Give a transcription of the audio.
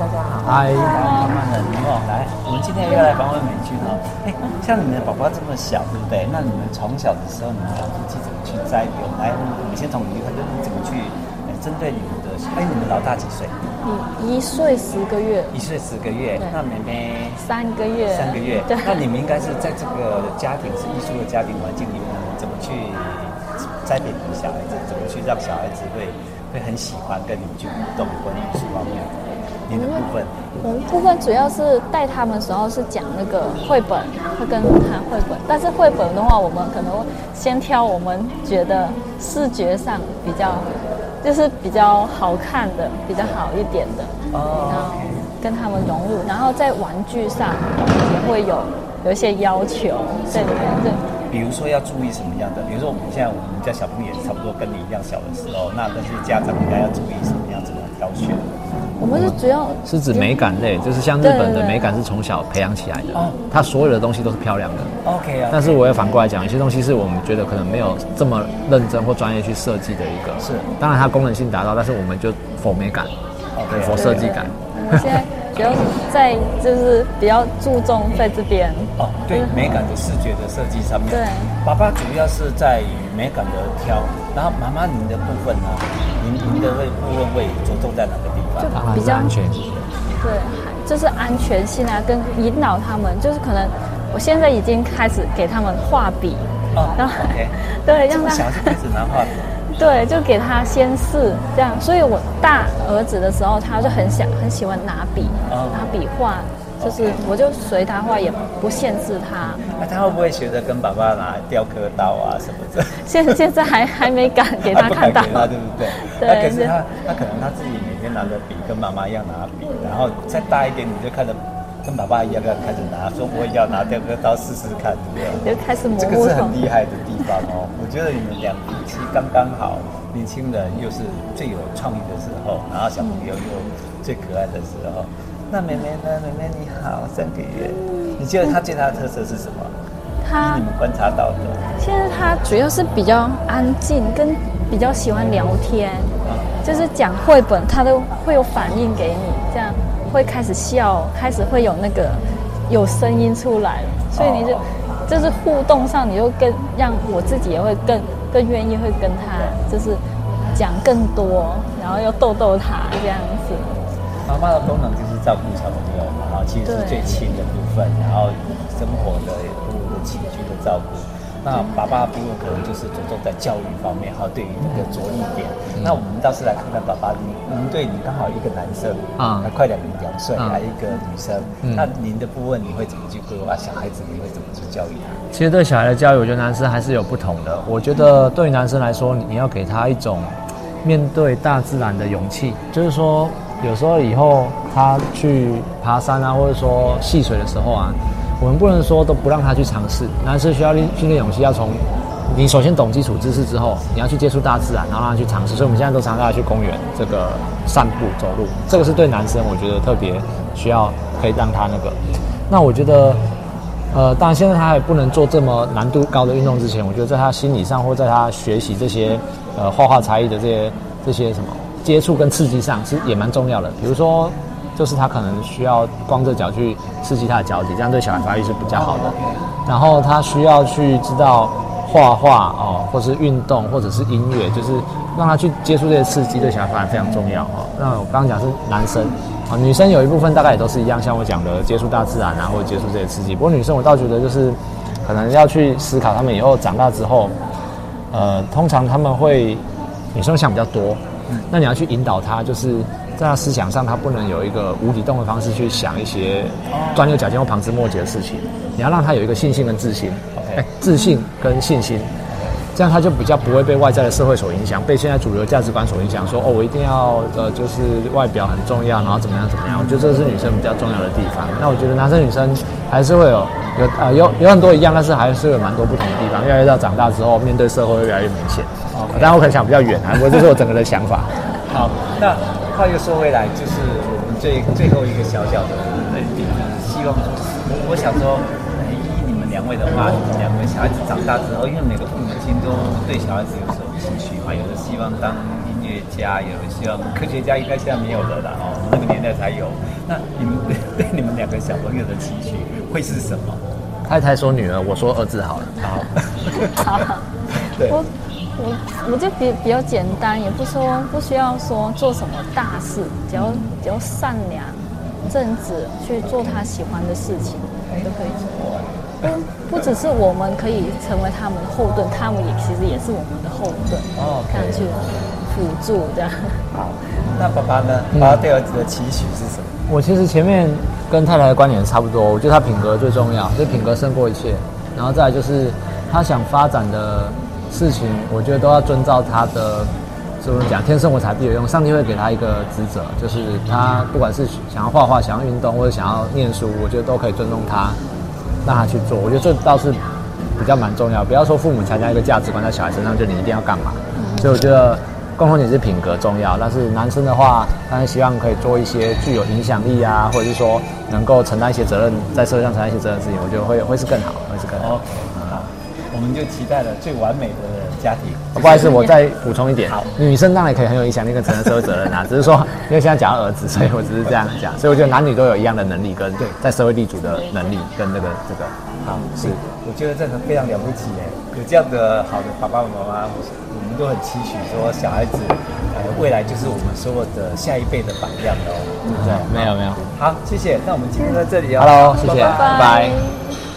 大家好。嗨，慢慢的，你好，来，我们今天又要来访问美君哦。哎，像你们的宝宝这么小，对不对？那你们从小的时候，你们养猪鸡怎么去栽培？来，我们先从你开始，你怎么去？针对你们的，哎，你们老大几岁？一岁十个月。一岁十个月。那妹妹三个月。三个月。那你们应该是在这个家庭是艺术的家庭环境里面，怎么去栽培你的小孩子？怎么去让小孩子会？会很喜欢跟你们去互动，关于艺术方面的。你的部分，我们部分主要是带他们时候是讲那个绘本，会跟谈绘本。但是绘本的话，我们可能会先挑我们觉得视觉上比较，就是比较好看的、比较好一点的，然后跟他们融入。然后在玩具上也会有有一些要求在里面。对。比如说要注意什么样的？比如说我们现在我们家小朋友也差不多跟你一样小的时候，那但是家长应该要注意什么样子的挑选？我们是主要是指美感类，就是像日本的美感是从小培养起来的，哦，它所有的东西都是漂亮的。OK 啊。但是我也反过来讲，有些东西是我们觉得可能没有这么认真或专业去设计的一个。是。当然它功能性达到，但是我们就否美感，对，否设计感。我们现在。主要是在就是比较注重在这边哦，对美感的视觉的设计上面。对，爸爸主要是在于美感的挑，然后妈妈您的部分呢，您您的会部分会着重在哪个地方？就比较安全。对，就是安全性啊，跟引导他们，就是可能我现在已经开始给他们画笔哦，然后 OK，对，让他小孩子开始拿画笔。对，就给他先试这样，所以我大儿子的时候，他就很想很喜欢拿笔，拿笔画，就是我就随他画，也不限制他。那他会不会学着跟爸爸拿雕刻刀啊什么的？现现在还还没敢 给他看到，对不对？对。那可是他，他可能他自己每天拿着笔，跟妈妈一样拿笔，然后再大一点，你就看着。跟爸爸一样，要开始拿，说我也要拿雕刻刀试试看，对不对？就开始磨。这个是很厉害的地方哦。我觉得你们两夫妻刚刚好，年轻人又是最有创意的时候，然后小朋友又最可爱的时候。那妹妹呢？妹妹你好，三个月。你觉得她最大的特色是什么？她你们观察到的。现在她主要是比较安静，跟比较喜欢聊天，就是讲绘本，她都会有反应给你，这样。会开始笑，开始会有那个有声音出来，所以你就就是互动上，你就更让我自己也会更更愿意会跟他就是讲更多，然后又逗逗他这样子。妈妈的功能就是照顾小朋友嘛，然后其实是最亲的部分，然后生活的服务的起居的照顾。那爸爸的部分可能就是着重在教育方面，还有对于那个着力点。嗯、那我们倒是来看看爸爸，您您对你刚好一个男生啊，快两两岁，嗯、还有一个女生，嗯、那您的部分你会怎么去规划小孩子？你会怎么去教育他？其实对小孩的教育，我觉得男生还是有不同的。我觉得对于男生来说，你要给他一种面对大自然的勇气，就是说有时候以后他去爬山啊，或者说戏水的时候啊。我们不能说都不让他去尝试，男生需要训练勇气，要从你首先懂基础知识之后，你要去接触大自然，然后让他去尝试。所以我们现在都常常要去公园这个散步走路，这个是对男生我觉得特别需要可以让他那个。那我觉得，呃，当然现在他还不能做这么难度高的运动之前，我觉得在他心理上或在他学习这些呃画画才艺的这些这些什么接触跟刺激上是也蛮重要的，比如说。就是他可能需要光着脚去刺激他的脚底，这样对小孩发育是比较好的。然后他需要去知道画画哦，或是运动，或者是音乐，就是让他去接触这些刺激，对小孩发展非常重要哦。那我刚刚讲是男生啊，女生有一部分大概也都是一样，像我讲的接触大自然啊，或者接触这些刺激。不过女生我倒觉得就是可能要去思考，他们以后长大之后，呃，通常他们会女生想比较多，那你要去引导他，就是。在他思想上，他不能有一个无底洞的方式去想一些钻牛角尖或旁枝末节的事情。你要让他有一个信心跟自信，哎，自信跟信心，这样他就比较不会被外在的社会所影响，被现在主流价值观所影响。说哦，我一定要呃，就是外表很重要，然后怎么样怎么样。我觉得这是女生比较重要的地方。那我觉得男生女生还是会有有啊、呃、有有很多一样，但是还是有蛮多不同的地方。越来越到长大之后，面对社会会越来越明显。哦，当然我可能想比较远啊，不过这是我整个的想法。好，那。话又说回来，就是我们最最后一个小小的问题，就是希望我，我想说，依你们两位的话，你们两个小孩子长大之后，因为每个父母亲都对小孩子有所期许嘛，有的希望当音乐家，有的希望科学家，应该现在没有的了哦。那个年代才有。那你们对你们两个小朋友的期许会是什么？太太说女儿，我说儿子好了。好，好对。我我我就比比较简单，也不说不需要说做什么大事，只要只要善良、正直去做他喜欢的事情，都可以做。不不只是我们可以成为他们的后盾，他们也其实也是我们的后盾。哦，看去辅助这样。好，那爸爸呢？爸爸对儿子的期许是什么？嗯、我其实前面跟太太的观点差不多，我觉得他品格最重要，就品格胜过一切。然后再来就是他想发展的事情，我觉得都要遵照他的，怎么讲？天生我材必有用，上帝会给他一个职责，就是他不管是想要画画、想要运动或者想要念书，我觉得都可以尊重他。让他去做，我觉得这倒是比较蛮重要。不要说父母强加一个价值观在小孩身上，就你一定要干嘛。所以我觉得共同点是品格重要。但是男生的话，当然希望可以做一些具有影响力啊，或者是说能够承担一些责任，在社会上承担一些责任的事情，我觉得会会是更好，会是更好。好，我们就期待了最完美的家庭。不好意思，我再补充一点。好，女生当然可以很有影响力跟承担社会责任啊，只是说因为现在讲到儿子，所以我只是这样讲。所以我觉得男女都有一样的能力跟对在社会立足的能力跟那个这个。好，是，我觉得这个非常了不起哎，有这样的好的爸爸妈妈，我们都很期许说小孩子，呃，未来就是我们所有的下一辈的榜样哦。对不对，没有没有。好，谢谢。那我们今天在这里哦。Hello，谢谢。拜拜。